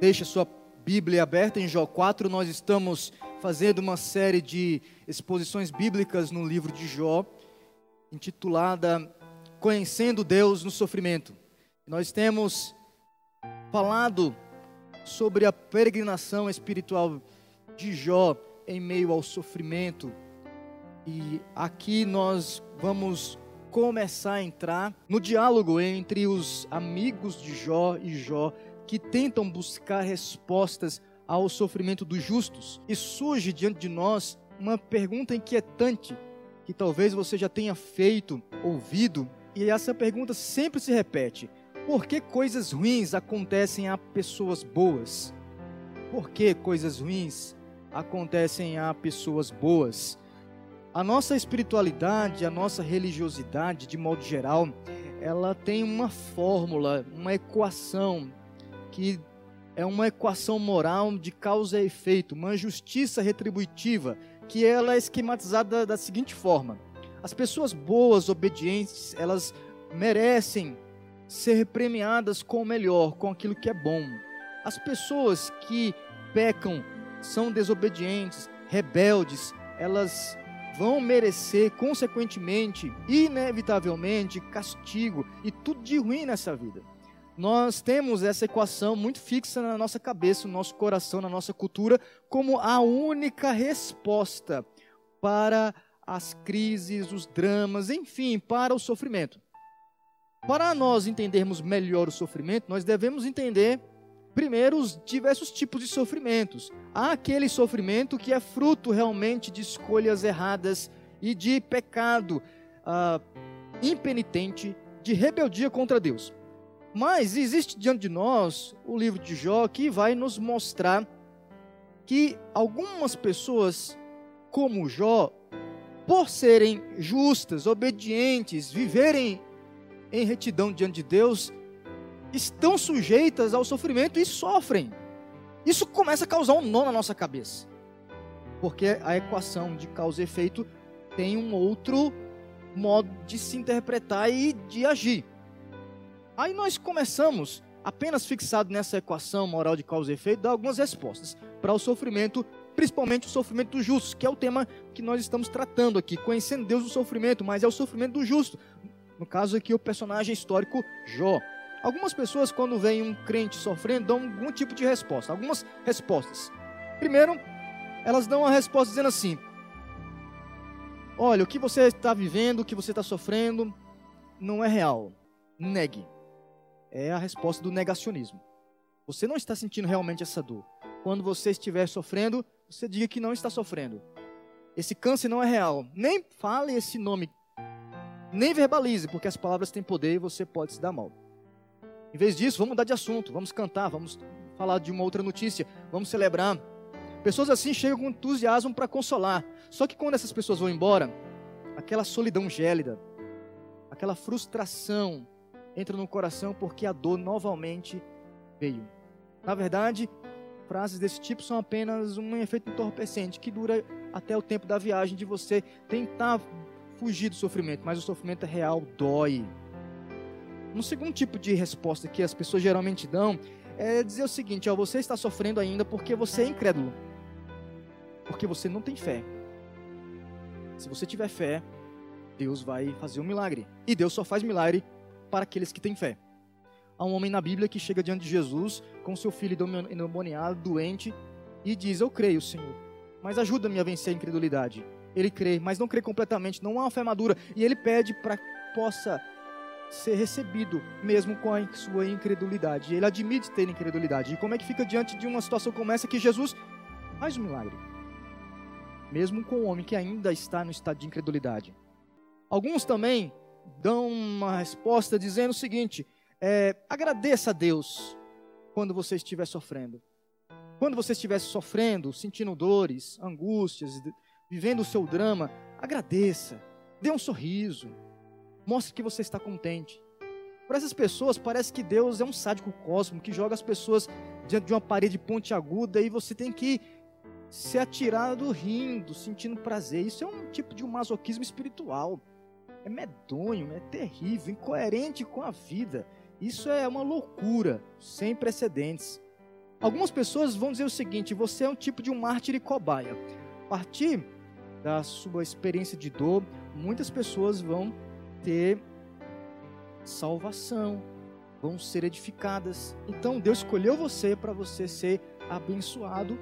Deixa sua Bíblia aberta em Jó 4. Nós estamos fazendo uma série de exposições bíblicas no livro de Jó, intitulada Conhecendo Deus no Sofrimento. Nós temos falado sobre a peregrinação espiritual de Jó em meio ao sofrimento. E aqui nós vamos começar a entrar no diálogo entre os amigos de Jó e Jó que tentam buscar respostas ao sofrimento dos justos. E surge diante de nós uma pergunta inquietante que talvez você já tenha feito, ouvido, e essa pergunta sempre se repete: por que coisas ruins acontecem a pessoas boas? Por que coisas ruins acontecem a pessoas boas? A nossa espiritualidade, a nossa religiosidade, de modo geral, ela tem uma fórmula, uma equação que é uma equação moral de causa e efeito, uma justiça retributiva, que ela é esquematizada da seguinte forma: as pessoas boas, obedientes, elas merecem ser premiadas com o melhor, com aquilo que é bom. As pessoas que pecam, são desobedientes, rebeldes, elas vão merecer, consequentemente, inevitavelmente, castigo e tudo de ruim nessa vida nós temos essa equação muito fixa na nossa cabeça, no nosso coração, na nossa cultura, como a única resposta para as crises, os dramas, enfim, para o sofrimento. Para nós entendermos melhor o sofrimento, nós devemos entender primeiro os diversos tipos de sofrimentos. Há aquele sofrimento que é fruto realmente de escolhas erradas e de pecado uh, impenitente, de rebeldia contra Deus. Mas existe diante de nós o livro de Jó que vai nos mostrar que algumas pessoas, como Jó, por serem justas, obedientes, viverem em retidão diante de Deus, estão sujeitas ao sofrimento e sofrem. Isso começa a causar um nó na nossa cabeça. Porque a equação de causa e efeito tem um outro modo de se interpretar e de agir. Aí nós começamos, apenas fixado nessa equação moral de causa e efeito, dar algumas respostas para o sofrimento, principalmente o sofrimento do justo, que é o tema que nós estamos tratando aqui, conhecendo Deus no sofrimento, mas é o sofrimento do justo. No caso aqui, o personagem histórico Jó. Algumas pessoas, quando veem um crente sofrendo, dão algum tipo de resposta, algumas respostas. Primeiro, elas dão uma resposta dizendo assim: Olha, o que você está vivendo, o que você está sofrendo, não é real. Negue é a resposta do negacionismo. Você não está sentindo realmente essa dor. Quando você estiver sofrendo, você diga que não está sofrendo. Esse câncer não é real. Nem fale esse nome. Nem verbalize, porque as palavras têm poder e você pode se dar mal. Em vez disso, vamos mudar de assunto, vamos cantar, vamos falar de uma outra notícia, vamos celebrar. Pessoas assim chegam com entusiasmo para consolar. Só que quando essas pessoas vão embora, aquela solidão gélida, aquela frustração, entra no coração porque a dor novamente veio. Na verdade, frases desse tipo são apenas um efeito entorpecente que dura até o tempo da viagem de você tentar fugir do sofrimento, mas o sofrimento é real, dói. Um segundo tipo de resposta que as pessoas geralmente dão é dizer o seguinte: ó, você está sofrendo ainda porque você é incrédulo, porque você não tem fé. Se você tiver fé, Deus vai fazer um milagre. E Deus só faz milagre para aqueles que têm fé. Há um homem na Bíblia que chega diante de Jesus com seu filho endemoniado, doente, e diz: Eu creio, Senhor, mas ajuda-me a vencer a incredulidade. Ele crê, mas não crê completamente, não há uma fé madura, e ele pede para que possa ser recebido, mesmo com a sua incredulidade. Ele admite ter incredulidade. E como é que fica diante de uma situação como essa que Jesus faz um milagre? Mesmo com o homem que ainda está no estado de incredulidade. Alguns também dão uma resposta dizendo o seguinte: é, agradeça a Deus quando você estiver sofrendo. Quando você estiver sofrendo, sentindo dores, angústias, vivendo o seu drama, agradeça, dê um sorriso, mostre que você está contente. Para essas pessoas, parece que Deus é um sádico cósmico que joga as pessoas diante de uma parede pontiaguda e você tem que ser atirado rindo, sentindo prazer. Isso é um tipo de masoquismo espiritual é medonho, é terrível, incoerente com a vida. Isso é uma loucura sem precedentes. Algumas pessoas vão dizer o seguinte: você é um tipo de um mártir e cobaia. A partir da sua experiência de dor, muitas pessoas vão ter salvação, vão ser edificadas. Então Deus escolheu você para você ser abençoado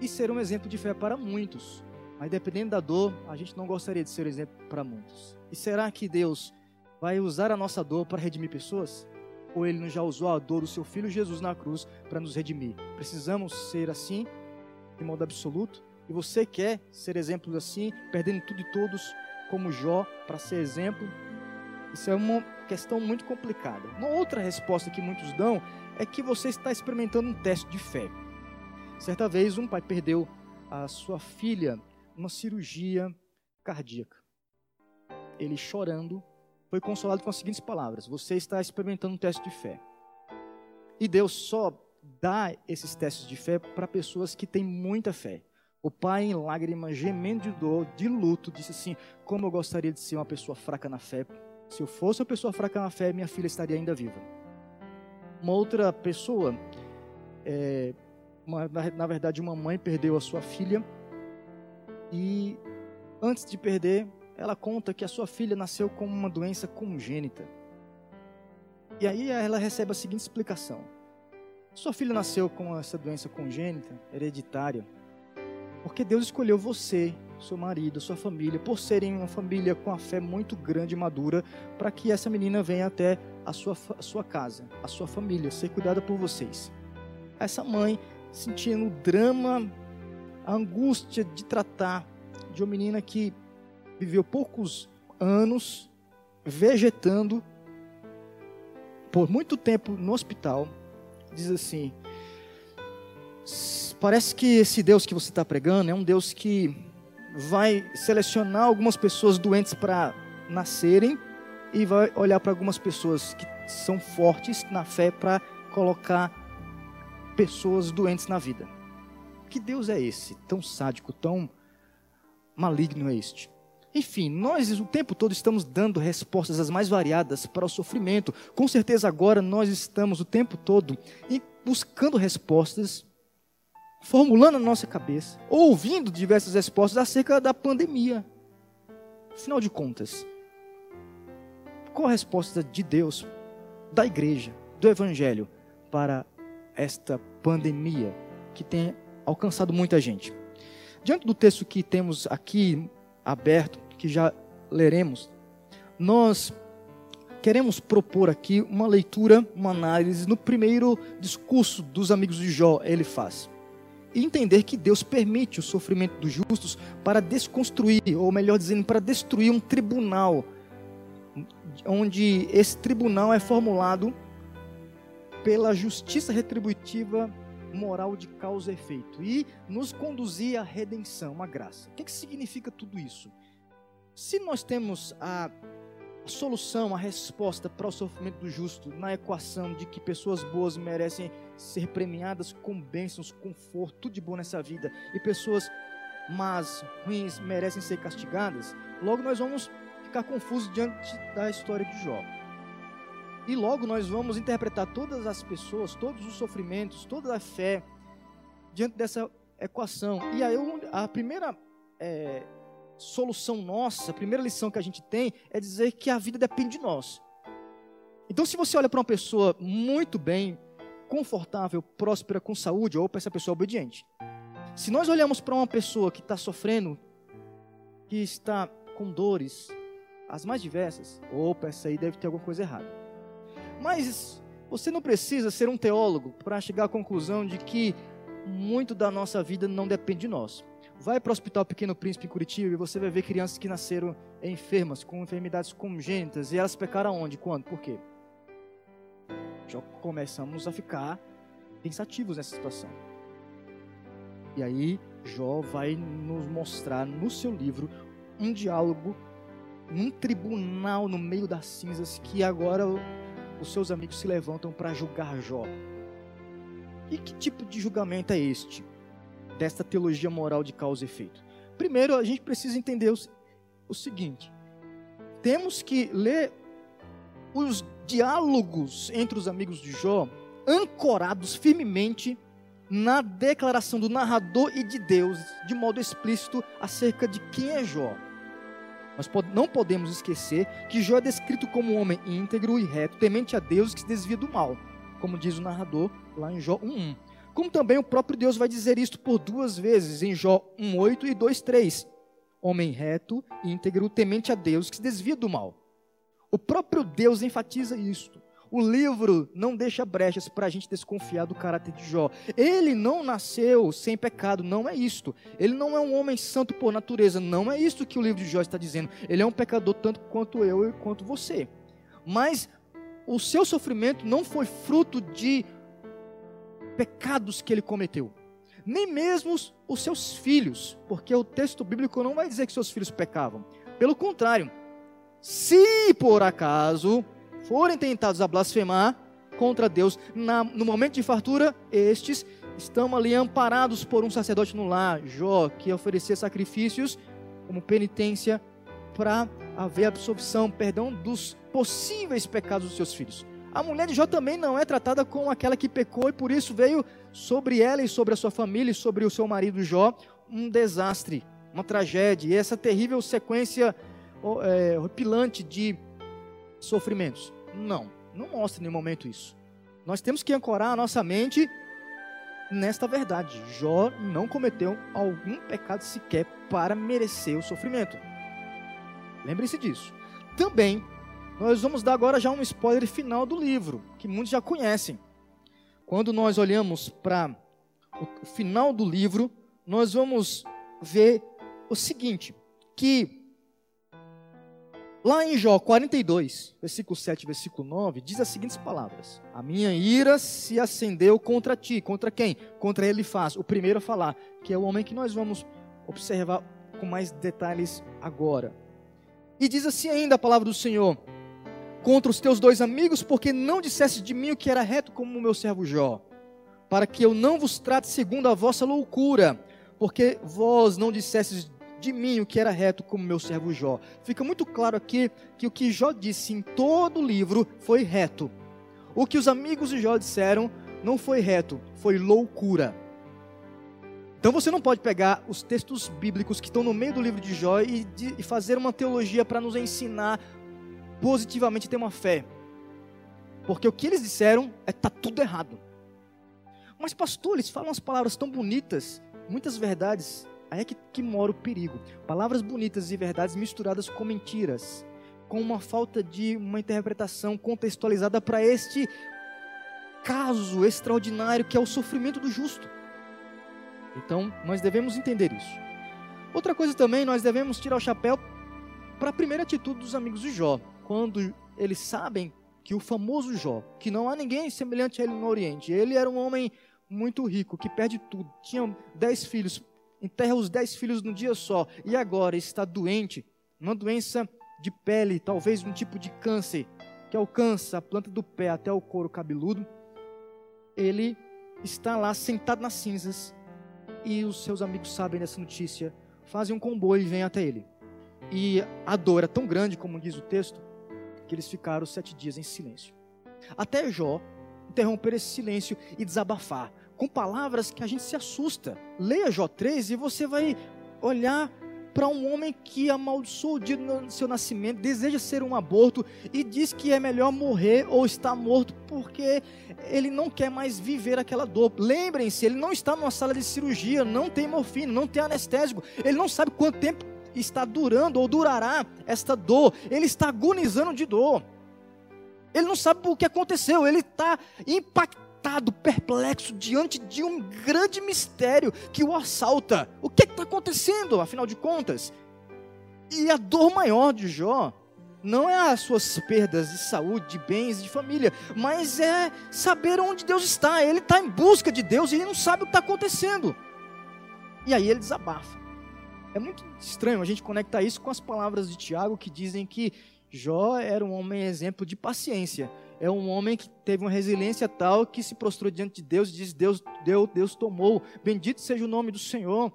e ser um exemplo de fé para muitos. Mas dependendo da dor, a gente não gostaria de ser exemplo para muitos. E será que Deus vai usar a nossa dor para redimir pessoas? Ou ele não já usou a dor do seu filho Jesus na cruz para nos redimir? Precisamos ser assim, de modo absoluto? E você quer ser exemplo assim, perdendo tudo e todos, como Jó, para ser exemplo? Isso é uma questão muito complicada. Uma outra resposta que muitos dão é que você está experimentando um teste de fé. Certa vez, um pai perdeu a sua filha numa cirurgia cardíaca. Ele chorando, foi consolado com as seguintes palavras: Você está experimentando um teste de fé. E Deus só dá esses testes de fé para pessoas que têm muita fé. O pai, em lágrimas, gemendo de dor, de luto, disse assim: Como eu gostaria de ser uma pessoa fraca na fé. Se eu fosse uma pessoa fraca na fé, minha filha estaria ainda viva. Uma outra pessoa, é, uma, na, na verdade, uma mãe perdeu a sua filha e antes de perder, ela conta que a sua filha nasceu com uma doença congênita. E aí ela recebe a seguinte explicação: Sua filha nasceu com essa doença congênita, hereditária, porque Deus escolheu você, seu marido, sua família, por serem uma família com a fé muito grande e madura, para que essa menina venha até a sua, a sua casa, a sua família, ser cuidada por vocês. Essa mãe, sentindo o drama a angústia de tratar de uma menina que viveu poucos anos vegetando por muito tempo no hospital, diz assim: parece que esse Deus que você está pregando é um Deus que vai selecionar algumas pessoas doentes para nascerem e vai olhar para algumas pessoas que são fortes na fé para colocar pessoas doentes na vida. Que Deus é esse? Tão sádico, tão maligno é este? Enfim, nós o tempo todo estamos dando respostas as mais variadas para o sofrimento. Com certeza agora nós estamos o tempo todo buscando respostas, formulando na nossa cabeça, ouvindo diversas respostas acerca da pandemia. Afinal de contas, qual a resposta de Deus, da igreja, do evangelho para esta pandemia que tem alcançado muita gente. Diante do texto que temos aqui aberto, que já leremos, nós queremos propor aqui uma leitura, uma análise no primeiro discurso dos amigos de Jó, ele faz. E entender que Deus permite o sofrimento dos justos para desconstruir, ou melhor dizendo, para destruir um tribunal, onde esse tribunal é formulado pela justiça retributiva moral de causa e efeito e nos conduzir à redenção, à graça. O que, que significa tudo isso? Se nós temos a solução, a resposta para o sofrimento do justo na equação de que pessoas boas merecem ser premiadas com bênçãos, conforto, tudo de bom nessa vida, e pessoas más, ruins, merecem ser castigadas, logo nós vamos ficar confusos diante da história de Jó. E logo nós vamos interpretar todas as pessoas, todos os sofrimentos, toda a fé diante dessa equação. E aí a primeira é, solução nossa, a primeira lição que a gente tem é dizer que a vida depende de nós. Então, se você olha para uma pessoa muito bem, confortável, próspera, com saúde, ou para essa pessoa obediente. Se nós olhamos para uma pessoa que está sofrendo, que está com dores, as mais diversas, opa, essa aí deve ter alguma coisa errada. Mas você não precisa ser um teólogo para chegar à conclusão de que muito da nossa vida não depende de nós. Vai para o Hospital Pequeno Príncipe em Curitiba e você vai ver crianças que nasceram enfermas, com enfermidades congênitas, e elas pecaram onde? Quando? Por quê? Já começamos a ficar pensativos nessa situação. E aí, Jó vai nos mostrar no seu livro um diálogo num tribunal no meio das cinzas que agora os seus amigos se levantam para julgar Jó. E que tipo de julgamento é este? Desta teologia moral de causa e efeito. Primeiro, a gente precisa entender o, o seguinte: temos que ler os diálogos entre os amigos de Jó, ancorados firmemente na declaração do narrador e de Deus, de modo explícito, acerca de quem é Jó. Nós não podemos esquecer que Jó é descrito como um homem íntegro e reto, temente a Deus que se desvia do mal, como diz o narrador lá em Jó 1.1. Como também o próprio Deus vai dizer isto por duas vezes, em Jó 1.8 e 2.3. Homem reto, íntegro, temente a Deus que se desvia do mal. O próprio Deus enfatiza isto. O livro não deixa brechas para a gente desconfiar do caráter de Jó. Ele não nasceu sem pecado, não é isto. Ele não é um homem santo por natureza, não é isto que o livro de Jó está dizendo. Ele é um pecador tanto quanto eu e quanto você. Mas o seu sofrimento não foi fruto de pecados que ele cometeu. Nem mesmo os seus filhos, porque o texto bíblico não vai dizer que seus filhos pecavam. Pelo contrário, se por acaso forem tentados a blasfemar contra Deus na, no momento de fartura, estes estão ali amparados por um sacerdote no lar, Jó, que oferecia sacrifícios como penitência para haver absolvição, perdão dos possíveis pecados dos seus filhos. A mulher de Jó também não é tratada como aquela que pecou e por isso veio sobre ela e sobre a sua família e sobre o seu marido Jó um desastre, uma tragédia. E essa terrível sequência é, horripilante de sofrimentos. Não, não mostra em nenhum momento isso. Nós temos que ancorar a nossa mente nesta verdade. Jó não cometeu algum pecado sequer para merecer o sofrimento. Lembre-se disso. Também, nós vamos dar agora já um spoiler final do livro, que muitos já conhecem. Quando nós olhamos para o final do livro, nós vamos ver o seguinte: que Lá em Jó 42, versículo 7, versículo 9, diz as seguintes palavras: A minha ira se acendeu contra ti. Contra quem? Contra ele faz. O primeiro a falar, que é o homem que nós vamos observar com mais detalhes agora. E diz assim ainda a palavra do Senhor: Contra os teus dois amigos, porque não disseste de mim o que era reto como o meu servo Jó, para que eu não vos trate segundo a vossa loucura, porque vós não dissestes de mim o que era reto como meu servo Jó. Fica muito claro aqui que o que Jó disse em todo o livro foi reto. O que os amigos de Jó disseram não foi reto, foi loucura. Então você não pode pegar os textos bíblicos que estão no meio do livro de Jó e, de, e fazer uma teologia para nos ensinar positivamente ter uma fé. Porque o que eles disseram é tá tudo errado. Mas pastor, eles falam as palavras tão bonitas, muitas verdades Aí é que, que mora o perigo. Palavras bonitas e verdades misturadas com mentiras, com uma falta de uma interpretação contextualizada para este caso extraordinário que é o sofrimento do justo. Então, nós devemos entender isso. Outra coisa também, nós devemos tirar o chapéu para a primeira atitude dos amigos de Jó, quando eles sabem que o famoso Jó, que não há ninguém semelhante a ele no Oriente, ele era um homem muito rico, que perde tudo, tinha dez filhos, enterra os dez filhos num dia só, e agora está doente, uma doença de pele, talvez um tipo de câncer, que alcança a planta do pé até o couro cabeludo, ele está lá sentado nas cinzas, e os seus amigos sabem dessa notícia, fazem um comboio e vêm até ele. E a dor é tão grande, como diz o texto, que eles ficaram sete dias em silêncio. Até Jó interromper esse silêncio e desabafar com palavras que a gente se assusta. Leia Jó 3 e você vai olhar para um homem que amaldiçoou o dia do seu nascimento, deseja ser um aborto e diz que é melhor morrer ou estar morto porque ele não quer mais viver aquela dor. Lembrem-se, ele não está numa sala de cirurgia, não tem morfina, não tem anestésico, ele não sabe quanto tempo está durando ou durará esta dor, ele está agonizando de dor. Ele não sabe o que aconteceu, ele está impactado perplexo, diante de um grande mistério que o assalta. O que está acontecendo, afinal de contas? E a dor maior de Jó não é as suas perdas de saúde, de bens, de família, mas é saber onde Deus está. Ele está em busca de Deus e ele não sabe o que está acontecendo. E aí ele desabafa. É muito estranho a gente conectar isso com as palavras de Tiago que dizem que Jó era um homem exemplo de paciência é um homem que teve uma resiliência tal que se prostrou diante de Deus e diz: Deus deu, Deus tomou, bendito seja o nome do Senhor.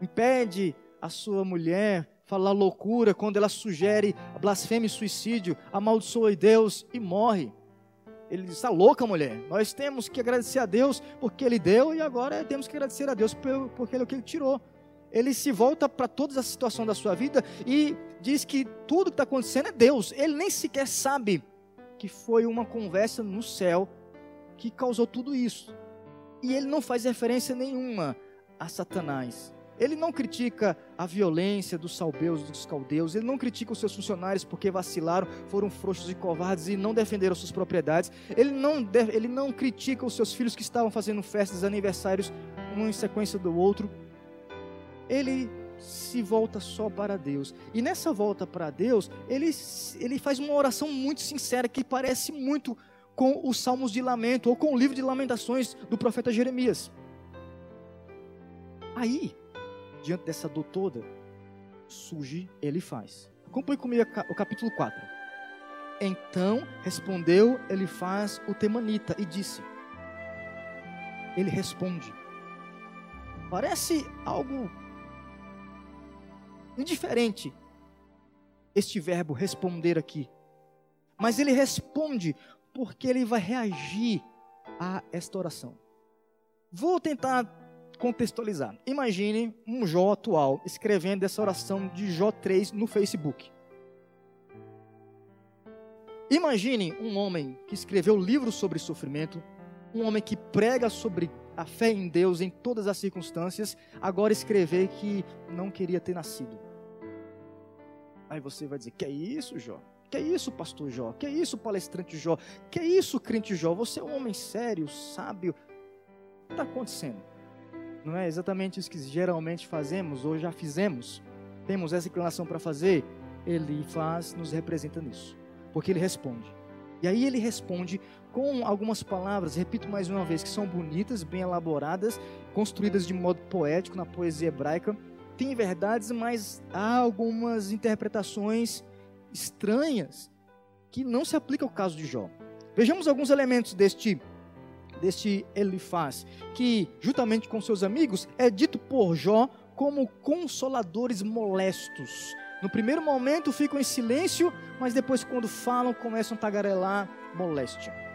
Impede a sua mulher falar loucura quando ela sugere blasfêmia e suicídio, amaldiçoa Deus e morre. ele diz: está louca, mulher. Nós temos que agradecer a Deus porque Ele deu e agora temos que agradecer a Deus porque Ele é o que Ele tirou. Ele se volta para toda a situação da sua vida e diz que tudo que está acontecendo é Deus. Ele nem sequer sabe que foi uma conversa no céu que causou tudo isso. E ele não faz referência nenhuma a Satanás. Ele não critica a violência dos salbeus, dos caldeus. Ele não critica os seus funcionários porque vacilaram, foram frouxos e covardes e não defenderam suas propriedades. Ele não, ele não critica os seus filhos que estavam fazendo festas, aniversários, um em sequência do outro. Ele se volta só para Deus. E nessa volta para Deus, ele, ele faz uma oração muito sincera que parece muito com os Salmos de Lamento ou com o livro de Lamentações do profeta Jeremias. Aí, diante dessa dor toda, surge ele faz. Acompanhe comigo o capítulo 4. Então respondeu Elifaz o temanita e disse: Ele responde. Parece algo indiferente este verbo responder aqui. Mas ele responde porque ele vai reagir a esta oração. Vou tentar contextualizar. Imagine um Jó atual escrevendo essa oração de Jó 3 no Facebook. Imagine um homem que escreveu livros sobre sofrimento, um homem que prega sobre a fé em Deus em todas as circunstâncias, agora escrever que não queria ter nascido. Aí você vai dizer: Que é isso, Jó? Que é isso, pastor Jó? Que é isso, palestrante Jó? Que é isso, crente Jó? Você é um homem sério, sábio. O que está acontecendo? Não é exatamente isso que geralmente fazemos ou já fizemos. Temos essa inclinação para fazer. Ele faz, nos representa nisso. Porque ele responde. E aí ele responde com algumas palavras, repito mais uma vez, que são bonitas, bem elaboradas, construídas de modo poético na poesia hebraica. Tem verdades, mas há algumas interpretações estranhas que não se aplicam ao caso de Jó. Vejamos alguns elementos deste deste Elifaz, que, juntamente com seus amigos, é dito por Jó como consoladores molestos. No primeiro momento ficam em silêncio, mas depois, quando falam, começam a tagarelar moléstia.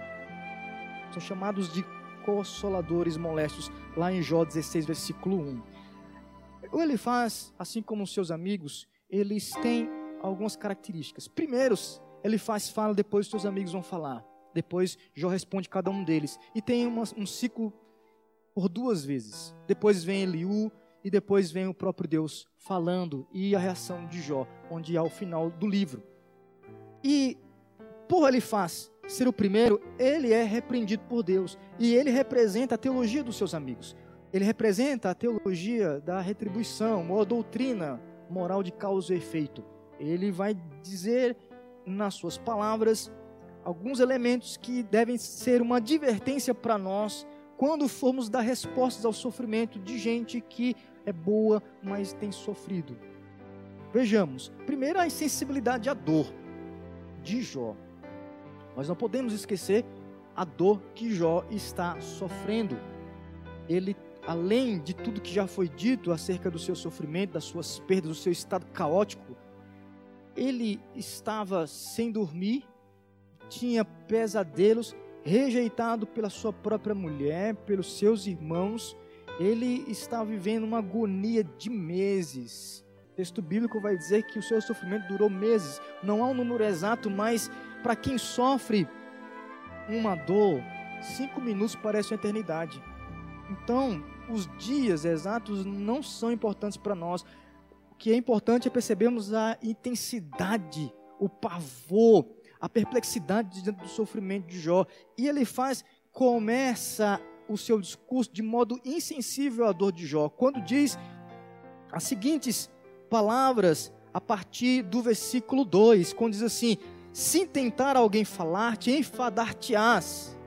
São chamados de consoladores molestos, lá em Jó 16, versículo 1. O Elifaz, assim como os seus amigos, eles têm algumas características. Primeiro, Elifaz fala, depois os seus amigos vão falar. Depois Jó responde cada um deles. E tem uma, um ciclo por duas vezes. Depois vem Eliú e depois vem o próprio Deus falando e a reação de Jó, onde há o final do livro. E por ele faz ser o primeiro, ele é repreendido por Deus e ele representa a teologia dos seus amigos. Ele representa a teologia da retribuição, ou a doutrina moral de causa e efeito. Ele vai dizer nas suas palavras alguns elementos que devem ser uma advertência para nós quando formos dar respostas ao sofrimento de gente que é boa, mas tem sofrido. Vejamos, primeiro a insensibilidade à dor de Jó. Nós não podemos esquecer a dor que Jó está sofrendo. Ele, além de tudo que já foi dito acerca do seu sofrimento, das suas perdas, do seu estado caótico, ele estava sem dormir, tinha pesadelos, rejeitado pela sua própria mulher, pelos seus irmãos. Ele está vivendo uma agonia de meses. O texto bíblico vai dizer que o seu sofrimento durou meses. Não há um número exato, mas para quem sofre uma dor, cinco minutos parece uma eternidade. Então, os dias exatos não são importantes para nós. O que é importante é percebermos a intensidade, o pavor, a perplexidade diante do sofrimento de Jó. E ele faz, começa o seu discurso de modo insensível à dor de Jó, quando diz as seguintes palavras a partir do versículo 2, quando diz assim: Se tentar alguém falar-te, enfadar-te-ás.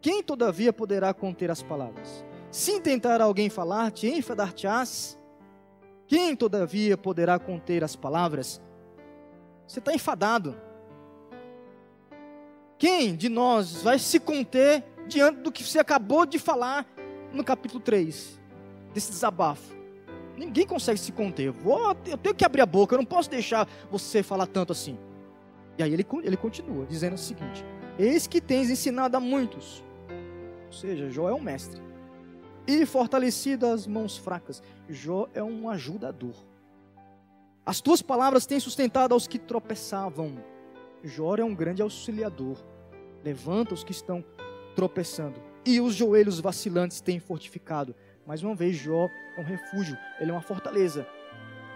Quem todavia poderá conter as palavras? Se tentar alguém falar-te, enfadar-te-ás. Quem todavia poderá conter as palavras? Você está enfadado. Quem de nós vai se conter diante do que você acabou de falar no capítulo 3, desse desabafo? Ninguém consegue se conter. Eu, vou, eu tenho que abrir a boca, eu não posso deixar você falar tanto assim. E aí ele, ele continua dizendo o seguinte: Eis que tens ensinado a muitos. Ou seja, Jó é um mestre. E fortalecido as mãos fracas. Jó é um ajudador. As tuas palavras têm sustentado aos que tropeçavam. Jó é um grande auxiliador. Levanta os que estão tropeçando. E os joelhos vacilantes têm fortificado. Mais uma vez, Jó é um refúgio, ele é uma fortaleza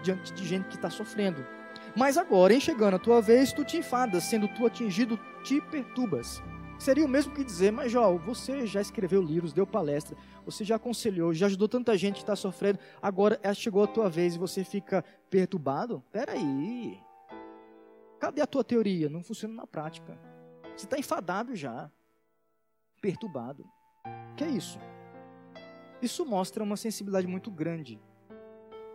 diante de gente que está sofrendo. Mas agora, em chegando a tua vez, tu te enfadas, sendo tu atingido, te perturbas. Seria o mesmo que dizer, mas Jó, você já escreveu livros, deu palestra, você já aconselhou, já ajudou tanta gente que está sofrendo, agora é, chegou a tua vez e você fica perturbado? Peraí. Cadê a tua teoria? Não funciona na prática. Você está enfadado já. Perturbado. Que é isso? Isso mostra uma sensibilidade muito grande.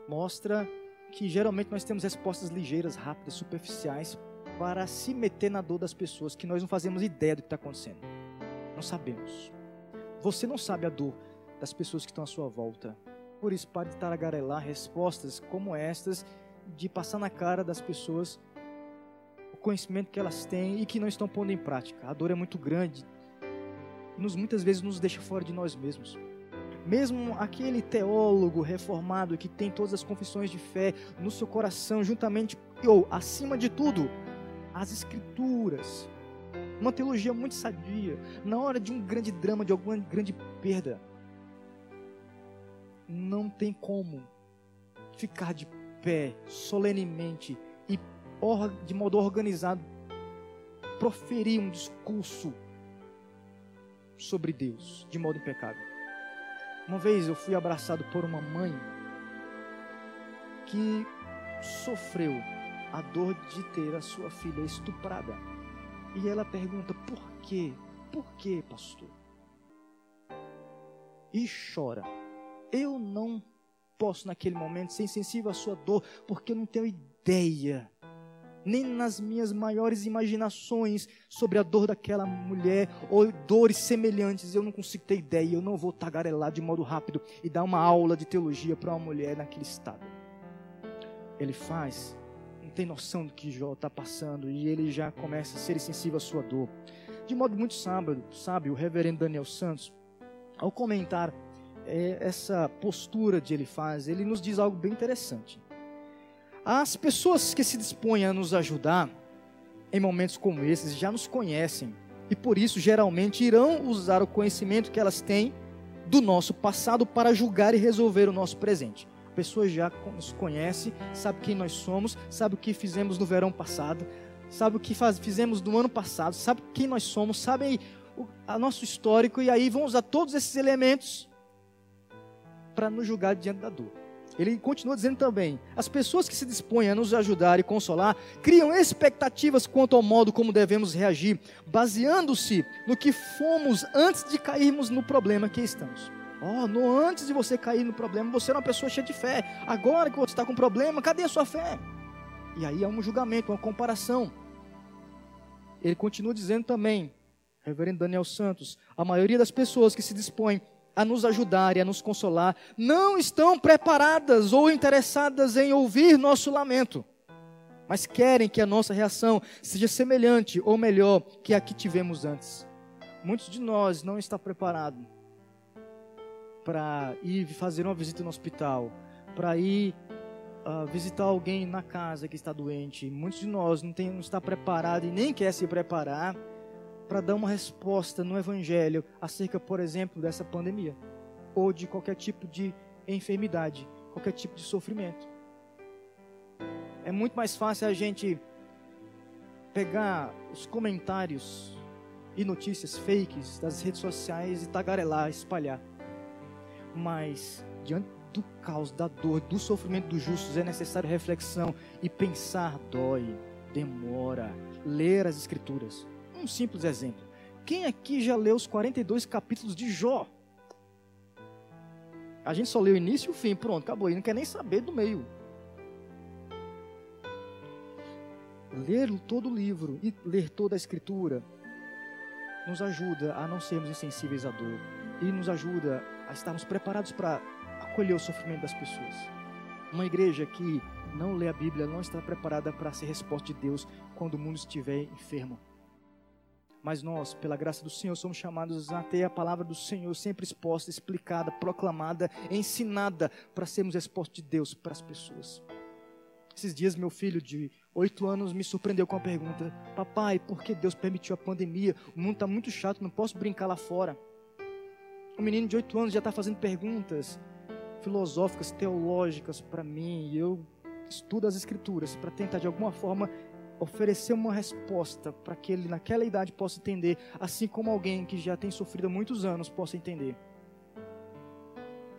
Mostra que geralmente nós temos respostas ligeiras, rápidas, superficiais para se meter na dor das pessoas que nós não fazemos ideia do que está acontecendo. Não sabemos. Você não sabe a dor das pessoas que estão à sua volta. Por isso, pare de tagarelar respostas como estas, de passar na cara das pessoas o conhecimento que elas têm e que não estão pondo em prática. A dor é muito grande, nos, muitas vezes nos deixa fora de nós mesmos. Mesmo aquele teólogo reformado que tem todas as confissões de fé no seu coração, juntamente, ou acima de tudo, as escrituras, uma teologia muito sadia, na hora de um grande drama, de alguma grande perda, não tem como ficar de pé solenemente e de modo organizado proferir um discurso sobre Deus de modo impecável. Uma vez eu fui abraçado por uma mãe que sofreu a dor de ter a sua filha estuprada. E ela pergunta: por quê? Por quê, pastor? E chora. Eu não posso, naquele momento, ser insensível à sua dor, porque eu não tenho ideia nem nas minhas maiores imaginações sobre a dor daquela mulher ou dores semelhantes. Eu não consigo ter ideia, eu não vou tagarelar de modo rápido e dar uma aula de teologia para uma mulher naquele estado. Ele faz, não tem noção do que Jó está passando e ele já começa a ser sensível à sua dor. De modo muito sábio, sabe, o reverendo Daniel Santos, ao comentar é, essa postura de ele faz, ele nos diz algo bem interessante. As pessoas que se dispõem a nos ajudar em momentos como esses já nos conhecem e por isso geralmente irão usar o conhecimento que elas têm do nosso passado para julgar e resolver o nosso presente. A pessoa já nos conhece, sabe quem nós somos, sabe o que fizemos no verão passado, sabe o que faz, fizemos no ano passado, sabe quem nós somos, sabe o a nosso histórico e aí vão usar todos esses elementos para nos julgar diante da dor. Ele continua dizendo também: as pessoas que se dispõem a nos ajudar e consolar criam expectativas quanto ao modo como devemos reagir, baseando-se no que fomos antes de cairmos no problema que estamos. Oh, no antes de você cair no problema, você era uma pessoa cheia de fé. Agora que você está com problema, cadê a sua fé? E aí é um julgamento, uma comparação. Ele continua dizendo também, Reverendo Daniel Santos, a maioria das pessoas que se dispõem a nos ajudar e a nos consolar, não estão preparadas ou interessadas em ouvir nosso lamento, mas querem que a nossa reação seja semelhante ou melhor que a que tivemos antes. Muitos de nós não estão preparados para ir fazer uma visita no hospital, para ir uh, visitar alguém na casa que está doente. Muitos de nós não, tem, não está preparado e nem quer se preparar para dar uma resposta no Evangelho acerca, por exemplo, dessa pandemia ou de qualquer tipo de enfermidade, qualquer tipo de sofrimento. É muito mais fácil a gente pegar os comentários e notícias fakes das redes sociais e tagarelar, espalhar. Mas diante do caos, da dor, do sofrimento dos justos é necessário reflexão e pensar dói, demora, ler as escrituras um simples exemplo. Quem aqui já leu os 42 capítulos de Jó? A gente só leu o início e o fim, pronto, acabou. E não quer nem saber do meio. Ler todo o livro e ler toda a escritura nos ajuda a não sermos insensíveis à dor e nos ajuda a estarmos preparados para acolher o sofrimento das pessoas. Uma igreja que não lê a Bíblia não está preparada para ser resposta de Deus quando o mundo estiver enfermo Mas nós, pela graça do Senhor, somos chamados a ter a palavra do Senhor sempre exposta, explicada, proclamada, ensinada, para sermos resposta de Deus para as pessoas. Esses dias, meu filho de oito anos me surpreendeu com a pergunta: Papai, por que Deus permitiu a pandemia? O mundo está muito chato, não posso brincar lá fora. Um menino de oito anos já está fazendo perguntas filosóficas, teológicas para mim, e eu estudo as Escrituras para tentar de alguma forma oferecer uma resposta para que ele naquela idade possa entender, assim como alguém que já tem sofrido há muitos anos possa entender.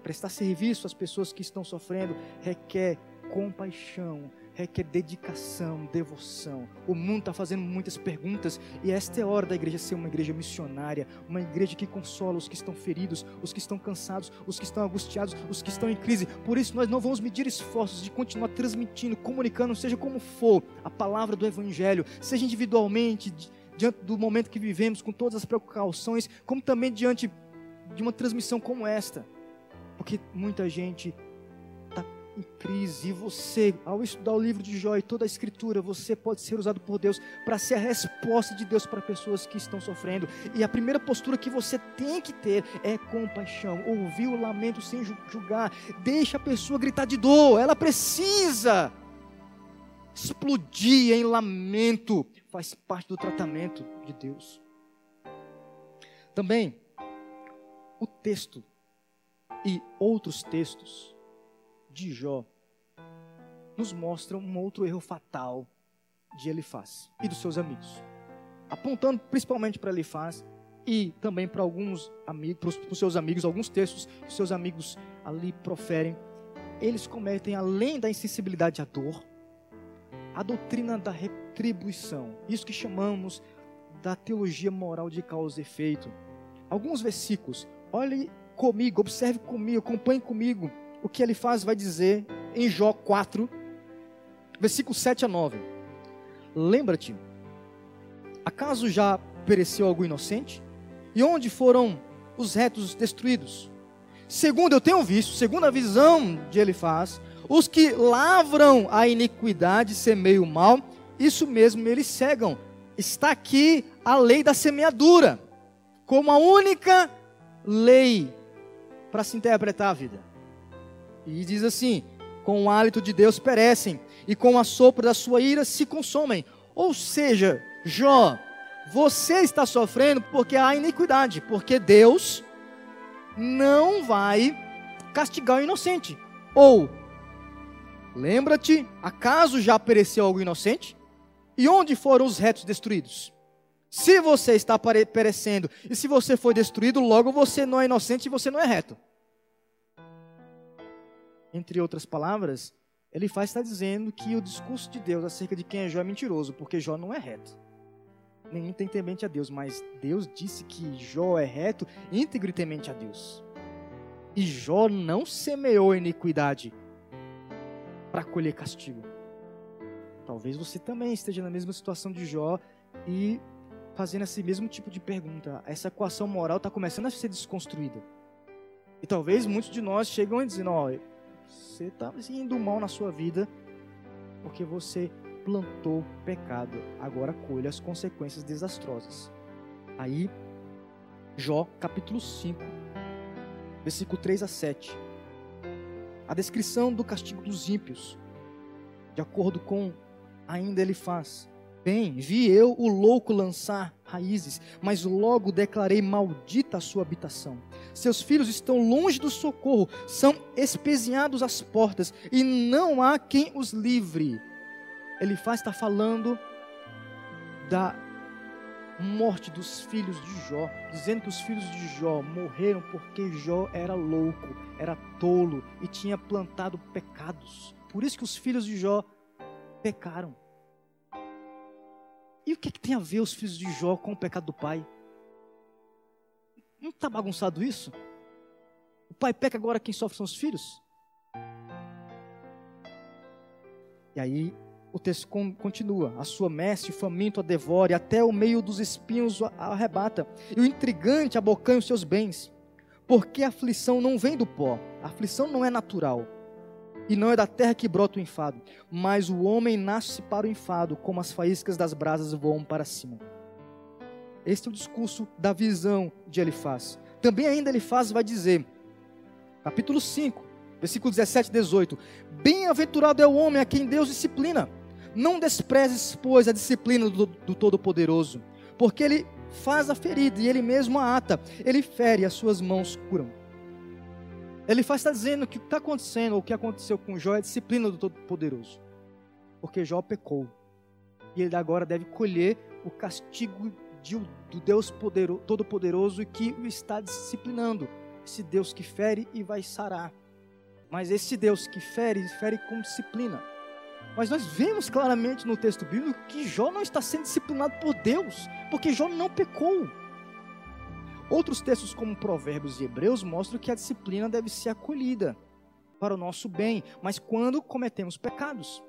Prestar serviço às pessoas que estão sofrendo requer compaixão, requer dedicação, devoção. O mundo está fazendo muitas perguntas e esta é a hora da igreja ser uma igreja missionária, uma igreja que consola os que estão feridos, os que estão cansados, os que estão angustiados, os que estão em crise. Por isso nós não vamos medir esforços de continuar transmitindo, comunicando, seja como for, a palavra do Evangelho, seja individualmente, diante do momento que vivemos, com todas as precauções, como também diante de uma transmissão como esta. Porque muita gente em crise. E você, ao estudar o livro de Jó e toda a escritura, você pode ser usado por Deus para ser a resposta de Deus para pessoas que estão sofrendo. E a primeira postura que você tem que ter é compaixão. Ouvir o lamento sem julgar. Deixa a pessoa gritar de dor. Ela precisa explodir em lamento. Faz parte do tratamento de Deus. Também, o texto e outros textos de Jó nos mostram um outro erro fatal de Elifaz e dos seus amigos. Apontando principalmente para Elifaz e também para alguns amigos, para os seus amigos, alguns textos que seus amigos ali proferem, eles cometem, além da insensibilidade à dor, a doutrina da retribuição. Isso que chamamos da teologia moral de causa e efeito. Alguns versículos, olhe comigo, observe comigo, acompanhe comigo o que ele faz vai dizer em Jó 4, versículo 7 a 9. Lembra-te, acaso já pereceu algum inocente? E onde foram os retos destruídos? Segundo eu tenho visto, segundo a visão de ele faz, os que lavram a iniquidade semeiam o mal, isso mesmo eles cegam. Está aqui a lei da semeadura, como a única lei para se interpretar a vida. E diz assim: com o hálito de Deus perecem, e com o assopro da sua ira se consomem. Ou seja, Jó, você está sofrendo porque há iniquidade, porque Deus não vai castigar o inocente. Ou, lembra-te, acaso já pereceu algo inocente? E onde foram os retos destruídos? Se você está perecendo e se você foi destruído, logo você não é inocente e você não é reto entre outras palavras, ele faz estar dizendo que o discurso de Deus acerca de quem é Jó é mentiroso, porque Jó não é reto. Nenhum tem temente a Deus, mas Deus disse que Jó é reto, íntegro e temente a Deus. E Jó não semeou iniquidade para colher castigo. Talvez você também esteja na mesma situação de Jó e fazendo esse mesmo tipo de pergunta. Essa equação moral está começando a ser desconstruída. E talvez muitos de nós chegam e dizem, ó, você está indo mal na sua vida porque você plantou pecado. Agora colhe as consequências desastrosas. Aí, Jó, capítulo 5, versículo 3 a 7. A descrição do castigo dos ímpios, de acordo com ainda ele faz. Bem, vi eu o louco lançar raízes, mas logo declarei maldita a sua habitação. Seus filhos estão longe do socorro, são espezinhados às portas, e não há quem os livre. Ele faz estar falando da morte dos filhos de Jó, dizendo que os filhos de Jó morreram porque Jó era louco, era tolo e tinha plantado pecados. Por isso que os filhos de Jó pecaram. E o que, que tem a ver os filhos de Jó com o pecado do pai? Não está bagunçado isso? O pai peca agora, quem sofre são os filhos? E aí o texto continua: A sua mestre faminto a devore, até o meio dos espinhos a arrebata, e o intrigante abocanha os seus bens. Porque a aflição não vem do pó, a aflição não é natural e não é da terra que brota o enfado, mas o homem nasce para o enfado, como as faíscas das brasas voam para cima. Este é o discurso da visão de Elifaz. Também ainda Elifaz vai dizer, capítulo 5, versículo 17 e 18: Bem-aventurado é o homem a quem Deus disciplina. Não desprezes, pois, a disciplina do, do Todo-Poderoso, porque ele faz a ferida e ele mesmo a ata, ele fere as suas mãos curam. Ele faz está dizendo que o que está acontecendo, ou o que aconteceu com Jó é disciplina do Todo-Poderoso. Porque Jó pecou. E ele agora deve colher o castigo de, do Deus Todo-Poderoso que o está disciplinando. Esse Deus que fere e vai sarar. Mas esse Deus que fere, fere com disciplina. Mas nós vemos claramente no texto bíblico que Jó não está sendo disciplinado por Deus, porque Jó não pecou. Outros textos, como Provérbios e Hebreus, mostram que a disciplina deve ser acolhida para o nosso bem, mas quando cometemos pecados.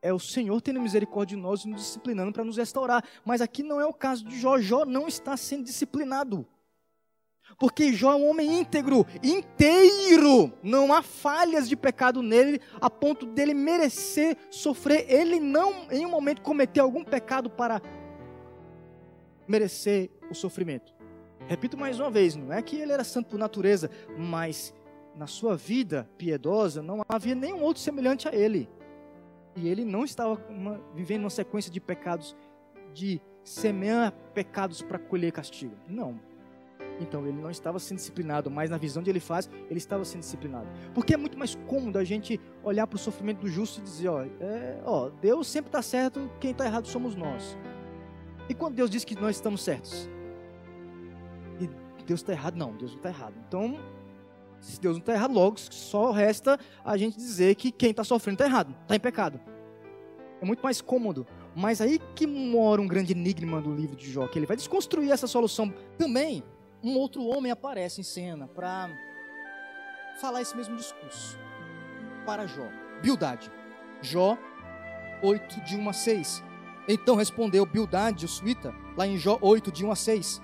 É o Senhor tendo misericórdia de nós e nos disciplinando para nos restaurar. Mas aqui não é o caso de Jó. Jó não está sendo disciplinado. Porque Jó é um homem íntegro, inteiro. Não há falhas de pecado nele a ponto dele merecer sofrer. Ele não, em um momento, cometeu algum pecado para merecer o sofrimento. Repito mais uma vez: não é que ele era santo por natureza, mas na sua vida piedosa não havia nenhum outro semelhante a ele. E ele não estava uma, vivendo uma sequência de pecados, de semear pecados para colher castigo. Não. Então ele não estava sendo disciplinado, mas na visão de ele faz, ele estava sendo disciplinado. Porque é muito mais cômodo a gente olhar para o sofrimento do justo e dizer: ó, é, ó Deus sempre está certo, quem está errado somos nós. E quando Deus diz que nós estamos certos? Deus está errado? Não, Deus não está errado. Então, se Deus não está errado, logo só resta a gente dizer que quem está sofrendo está errado, está em pecado. É muito mais cômodo. Mas aí que mora um grande enigma do livro de Jó, que ele vai desconstruir essa solução também um outro homem aparece em cena para falar esse mesmo discurso para Jó. Bildade. Jó 8, de 1 a 6. Então respondeu Bildade, o suíta, lá em Jó 8, de 1 a 6.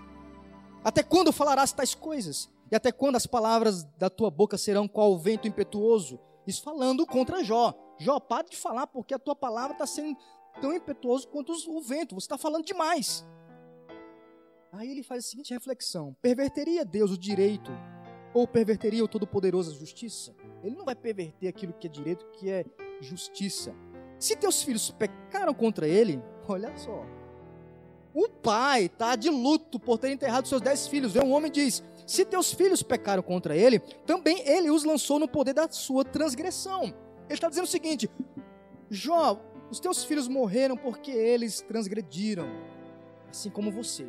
Até quando falarás tais coisas? E até quando as palavras da tua boca serão qual vento impetuoso? Isso falando contra Jó. Jó, pare de falar, porque a tua palavra está sendo tão impetuoso quanto o vento. Você está falando demais. Aí ele faz a seguinte reflexão: perverteria Deus o direito ou perverteria o Todo-Poderoso a justiça? Ele não vai perverter aquilo que é direito, que é justiça. Se teus filhos pecaram contra ele, olha só. O pai está de luto por ter enterrado seus dez filhos. Vem um homem e diz: Se teus filhos pecaram contra ele, também ele os lançou no poder da sua transgressão. Ele está dizendo o seguinte: Jó, os teus filhos morreram porque eles transgrediram, assim como você.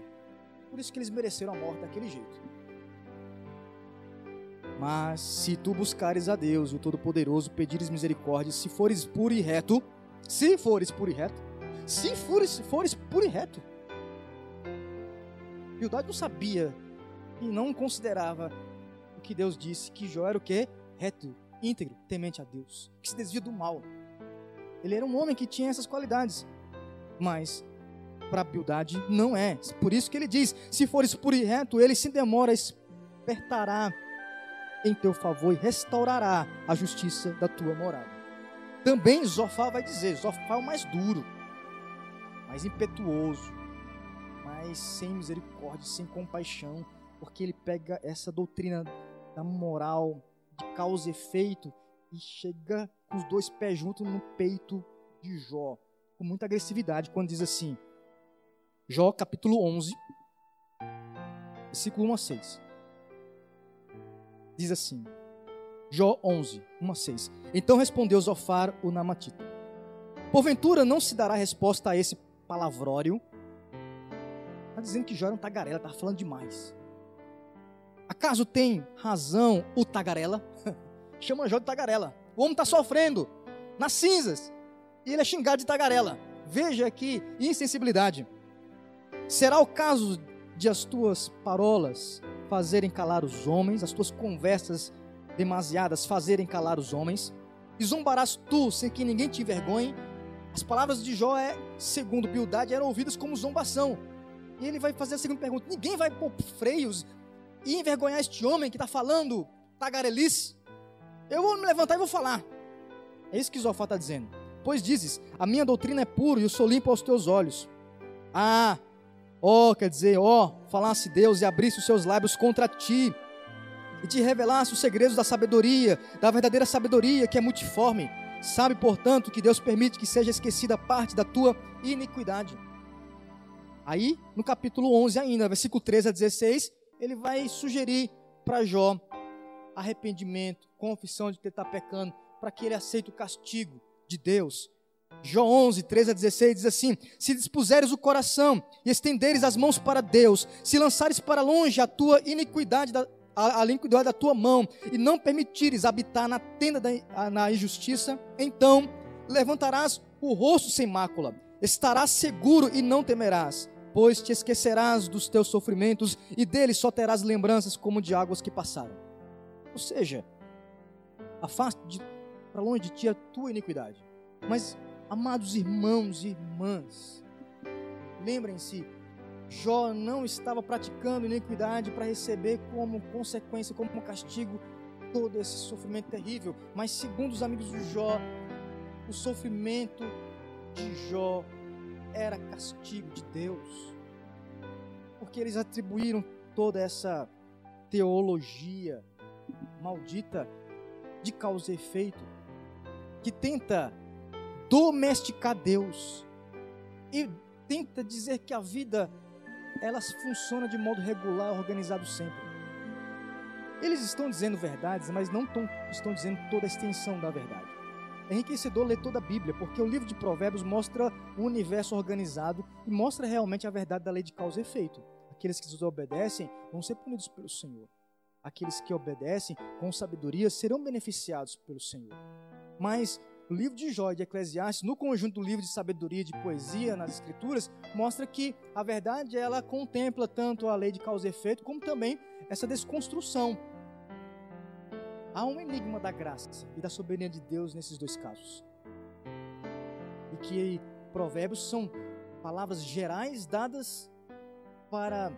Por isso que eles mereceram a morte daquele jeito. Mas se tu buscares a Deus, o Todo-Poderoso, pedires misericórdia, se fores puro e reto, se fores puro e reto, se fores, fores puro e reto. Bildade não sabia e não considerava o que Deus disse, que Jó era o que? Reto, íntegro, temente a Deus, que se desvia do mal. Ele era um homem que tinha essas qualidades, mas para Bildade não é. Por isso que ele diz: se fores puro e reto, ele se demora, espertará em teu favor e restaurará a justiça da tua morada. Também Zofá vai dizer: Zofá é o mais duro, mais impetuoso, mais sem misericórdia, sem compaixão, porque ele pega essa doutrina da moral, de causa e efeito, e chega com os dois pés juntos no peito de Jó, com muita agressividade, quando diz assim: Jó capítulo 11, versículo 1 a 6. Diz assim: Jó 11, 1 a 6. Então respondeu Zofar o Namatita: Porventura não se dará resposta a esse palavrório? Dizendo que Jó era um tagarela, está falando demais. Acaso tem razão o tagarela? Chama Jó de tagarela. O homem está sofrendo nas cinzas e ele é xingado de tagarela. Veja que insensibilidade. Será o caso de as tuas parolas fazerem calar os homens, as tuas conversas demasiadas fazerem calar os homens? E zombarás tu sem que ninguém te envergonhe? As palavras de Jó, é, segundo Bildade, eram ouvidas como zombação. E ele vai fazer a segunda pergunta: ninguém vai pôr freios e envergonhar este homem que está falando tagarelice? Eu vou me levantar e vou falar. É isso que Zofá está dizendo. Pois dizes: a minha doutrina é pura e eu sou limpo aos teus olhos. Ah, ó, oh, quer dizer, ó, oh, falasse Deus e abrisse os seus lábios contra ti, e te revelasse os segredos da sabedoria, da verdadeira sabedoria que é multiforme. Sabe, portanto, que Deus permite que seja esquecida parte da tua iniquidade. Aí, no capítulo 11 ainda, versículo 13 a 16, ele vai sugerir para Jó arrependimento, confissão de que ele está pecando, para que ele aceite o castigo de Deus. Jó 11, 13 a 16 diz assim: Se dispuseres o coração e estenderes as mãos para Deus, se lançares para longe a tua iniquidade, da, a, a iniquidade da tua mão, e não permitires habitar na tenda da na injustiça, então levantarás o rosto sem mácula, estarás seguro e não temerás, pois te esquecerás dos teus sofrimentos e deles só terás lembranças como de águas que passaram. Ou seja, afaste para longe de ti a tua iniquidade. Mas, amados irmãos e irmãs, lembrem-se, Jó não estava praticando iniquidade para receber como consequência, como castigo, todo esse sofrimento terrível. Mas, segundo os amigos de Jó, o sofrimento de Jó era castigo de Deus. Porque eles atribuíram toda essa teologia maldita de causa e efeito que tenta domesticar Deus e tenta dizer que a vida ela funciona de modo regular, organizado sempre. Eles estão dizendo verdades, mas não tão, estão dizendo toda a extensão da verdade. É enriquecedor ler toda a Bíblia, porque o livro de Provérbios mostra um universo organizado e mostra realmente a verdade da lei de causa e efeito. Aqueles que desobedecem vão ser punidos pelo Senhor. Aqueles que obedecem com sabedoria serão beneficiados pelo Senhor. Mas o livro de Jó e de Eclesiastes, no conjunto do livro de sabedoria e de poesia nas escrituras, mostra que a verdade ela contempla tanto a lei de causa e efeito, como também essa desconstrução. Há um enigma da graça e da soberania de Deus nesses dois casos. E que provérbios são palavras gerais dadas para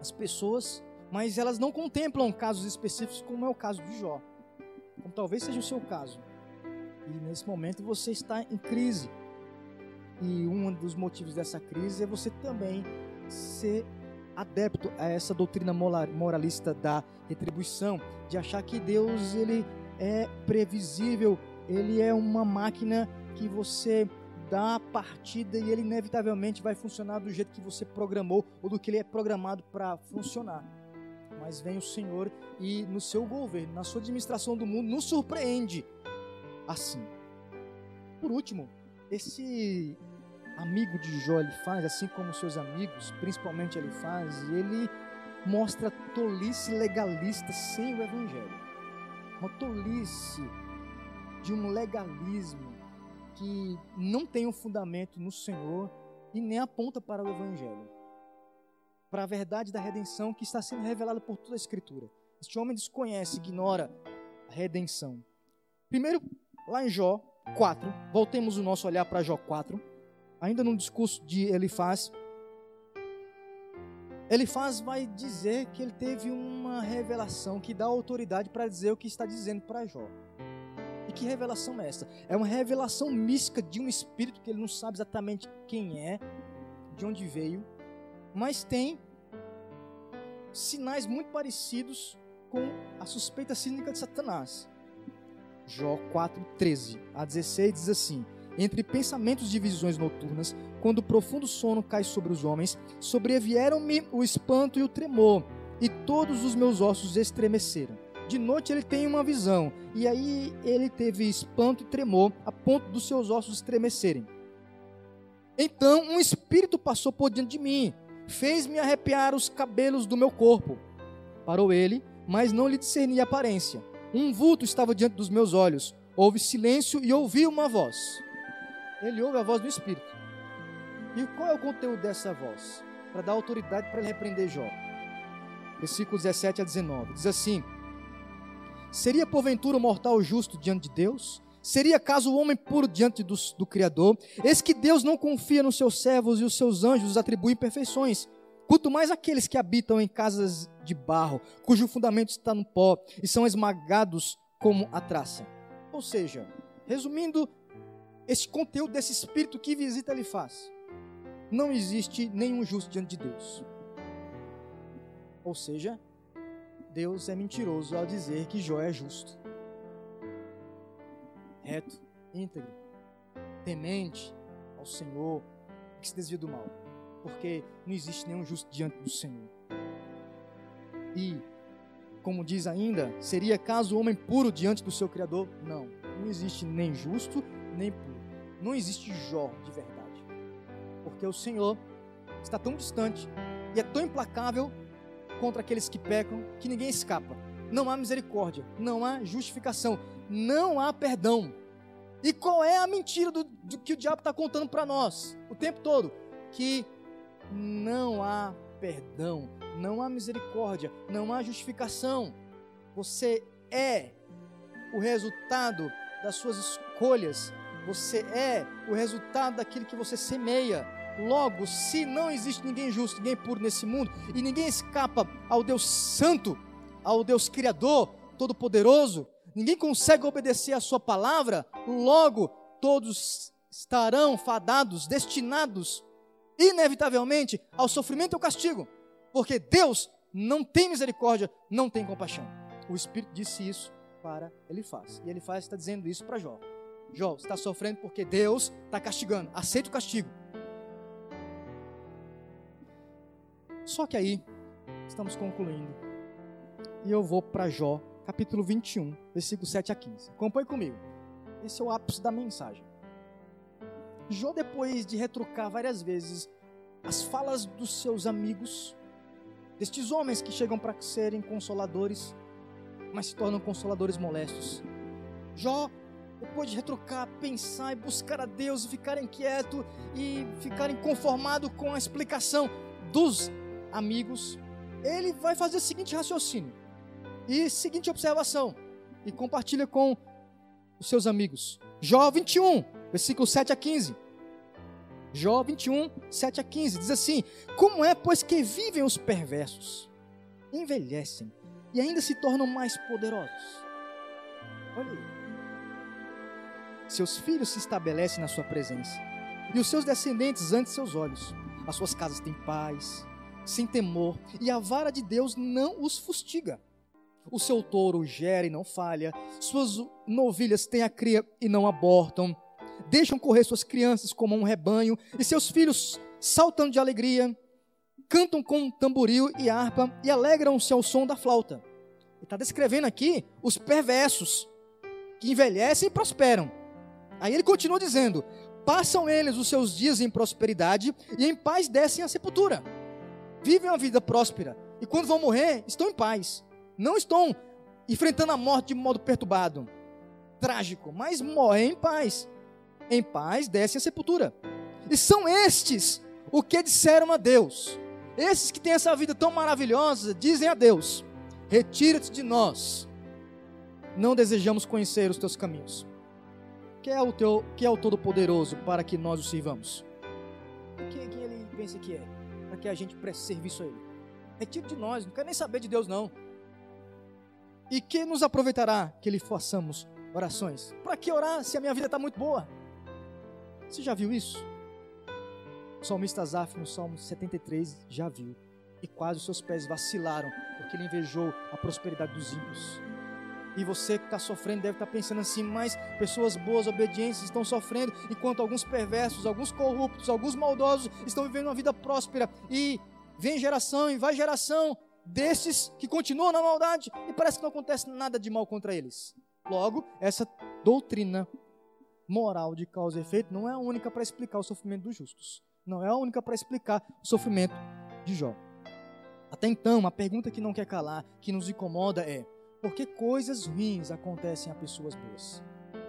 as pessoas, mas elas não contemplam casos específicos, como é o caso de Jó. Como talvez seja o seu caso. E nesse momento você está em crise. E um dos motivos dessa crise é você também ser adepto a essa doutrina moralista da retribuição, de achar que Deus ele é previsível, ele é uma máquina que você dá a partida e ele inevitavelmente vai funcionar do jeito que você programou ou do que ele é programado para funcionar. Mas vem o Senhor e no seu governo, na sua administração do mundo, nos surpreende assim. Por último, esse amigo de Jó ele faz, assim como seus amigos, principalmente ele faz, ele mostra tolice legalista sem o evangelho. Uma tolice de um legalismo que não tem um fundamento no Senhor e nem aponta para o evangelho. Para a verdade da redenção que está sendo revelada por toda a escritura. Este homem desconhece, ignora a redenção. Primeiro, lá em Jó 4, voltemos o nosso olhar para Jó 4, ainda no discurso de Elifaz. Elifaz vai dizer que ele teve uma revelação que dá autoridade para dizer o que está dizendo para Jó. E que revelação é essa? É uma revelação mística de um espírito que ele não sabe exatamente quem é, de onde veio, mas tem sinais muito parecidos com a suspeita cínica de Satanás. Jó 4, 13 a 16 diz assim: Entre pensamentos de visões noturnas, quando o profundo sono cai sobre os homens, sobrevieram-me o espanto e o tremor, e todos os meus ossos estremeceram. De noite ele tem uma visão, e aí ele teve espanto e tremor, a ponto dos seus ossos estremecerem. Então um espírito passou por diante de mim, fez-me arrepiar os cabelos do meu corpo. Parou ele, mas não lhe discerni a aparência. Um vulto estava diante dos meus olhos. Houve silêncio e ouvi uma voz. Ele ouve a voz do Espírito. E qual é o conteúdo dessa voz? Para dar autoridade para ele repreender Jó. Versículos 17 a 19. Diz assim: Seria porventura o mortal justo diante de Deus? Seria caso o homem puro diante do, do Criador? Eis que Deus não confia nos seus servos e os seus anjos atribuem perfeições. Quanto mais aqueles que habitam em casas de barro, cujo fundamento está no pó e são esmagados como a traça. Ou seja, resumindo, esse conteúdo desse espírito que visita ele faz. não existe nenhum justo diante de Deus. Ou seja, Deus é mentiroso ao dizer que Jó é justo. Reto, íntegro, temente ao Senhor, que se desvia do mal. Porque não existe nenhum justo diante do Senhor. E, como diz ainda, seria caso o homem puro diante do seu Criador? Não, não existe nem justo, nem puro. Não existe Jó de verdade. Porque o Senhor está tão distante e é tão implacável contra aqueles que pecam que ninguém escapa. Não há misericórdia, não há justificação, não há perdão. E qual é a mentira do, do que o diabo está contando para nós o tempo todo? Que não há perdão, não há misericórdia, não há justificação. Você é o resultado das suas escolhas, você é o resultado daquilo que você semeia. Logo, se não existe ninguém justo, ninguém puro nesse mundo, e ninguém escapa ao Deus Santo, ao Deus Criador, Todo-Poderoso, ninguém consegue obedecer a Sua palavra, logo todos estarão fadados, destinados, inevitavelmente, ao sofrimento e ao castigo, porque Deus não tem misericórdia, não tem compaixão. O Espírito disse isso para Elifaz, e Elifaz está dizendo isso para Jó. Jó, você está sofrendo porque Deus está castigando, aceita o castigo. Só que aí, estamos concluindo. E eu vou para Jó, capítulo 21, versículo 7 a 15. Acompanhe comigo. Esse é o ápice da mensagem. Jó, depois de retrucar várias vezes as falas dos seus amigos, destes homens que chegam para serem consoladores, mas se tornam consoladores molestos. Jó, depois de retrucar, pensar e buscar a Deus e ficar inquieto e ficar inconformado com a explicação dos amigos, ele vai fazer o seguinte raciocínio e seguinte observação e compartilha com os seus amigos. Jó 21, versículo 7 a 15. Jó 21, 7 a 15 diz assim: Como é, pois, que vivem os perversos, envelhecem e ainda se tornam mais poderosos? Olha aí. Seus filhos se estabelecem na sua presença, e os seus descendentes ante seus olhos. As suas casas têm paz, sem temor, e a vara de Deus não os fustiga. O seu touro gera e não falha, suas novilhas têm a cria e não abortam. Deixam correr suas crianças como um rebanho, e seus filhos saltam de alegria, cantam com tamboril e harpa e alegram-se ao som da flauta. Ele está descrevendo aqui os perversos, que envelhecem e prosperam. Aí ele continua dizendo: Passam eles os seus dias em prosperidade e em paz descem à sepultura vivem uma vida próspera e quando vão morrer, estão em paz. Não estão enfrentando a morte de modo perturbado, trágico, mas morrem em paz. Em paz descem à sepultura. E são estes o que disseram a Deus. Esses que têm essa vida tão maravilhosa, dizem a Deus: Retira-te de nós. Não desejamos conhecer os teus caminhos. Que é o teu, que é o Todo-Poderoso para que nós o sirvamos? Quem, quem ele pensa que é? para que a gente preste serviço a Ele. Retire de nós, não quer nem saber de Deus, não. E que nos aproveitará que lhe façamos orações? Para que orar se a minha vida está muito boa? Você já viu isso? O salmista Azaf, no Salmo 73, já viu. E quase os seus pés vacilaram, porque ele invejou a prosperidade dos ímpios. E você que está sofrendo deve estar tá pensando assim, mas pessoas boas, obedientes estão sofrendo, enquanto alguns perversos, alguns corruptos, alguns maldosos estão vivendo uma vida próspera. E vem geração e vai geração desses que continuam na maldade e parece que não acontece nada de mal contra eles. Logo, essa doutrina moral de causa e efeito não é a única para explicar o sofrimento dos justos. Não é a única para explicar o sofrimento de Jó. Até então, a pergunta que não quer calar, que nos incomoda é: porque coisas ruins acontecem a pessoas boas.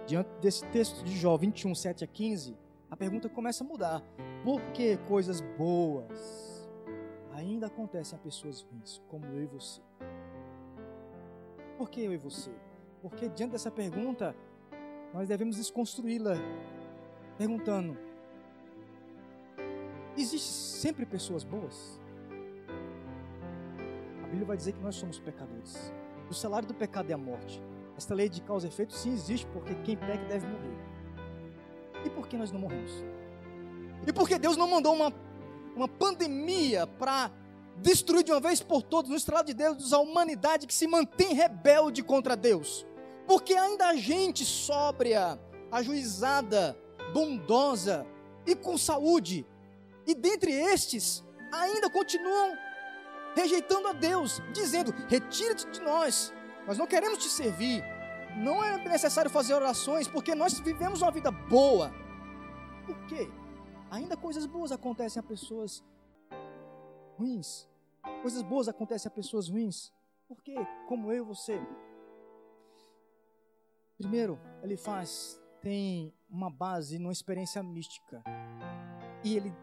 Diante desse texto de Jó 21, 7 a 15, a pergunta começa a mudar. Por que coisas boas ainda acontecem a pessoas ruins, como eu e você? Por que eu e você? Porque diante dessa pergunta, nós devemos desconstruí-la, perguntando: existe sempre pessoas boas? A Bíblia vai dizer que nós somos pecadores. O salário do pecado é a morte. Esta lei de causa e efeito sim existe, porque quem peca deve morrer. E por que nós não morremos? E por que Deus não mandou uma uma pandemia para destruir de uma vez por todas, no estrado de Deus, a humanidade que se mantém rebelde contra Deus. Porque ainda a gente sóbria, ajuizada, bondosa e com saúde, e dentre estes ainda continuam rejeitando a Deus, dizendo: Retira-te de nós, nós não queremos te servir. Não é necessário fazer orações, porque nós vivemos uma vida boa. Por quê? Ainda coisas boas acontecem a pessoas ruins. Coisas boas acontecem a pessoas ruins. Por quê? Como eu e você. Primeiro, ele faz, tem uma base numa experiência mística. E ele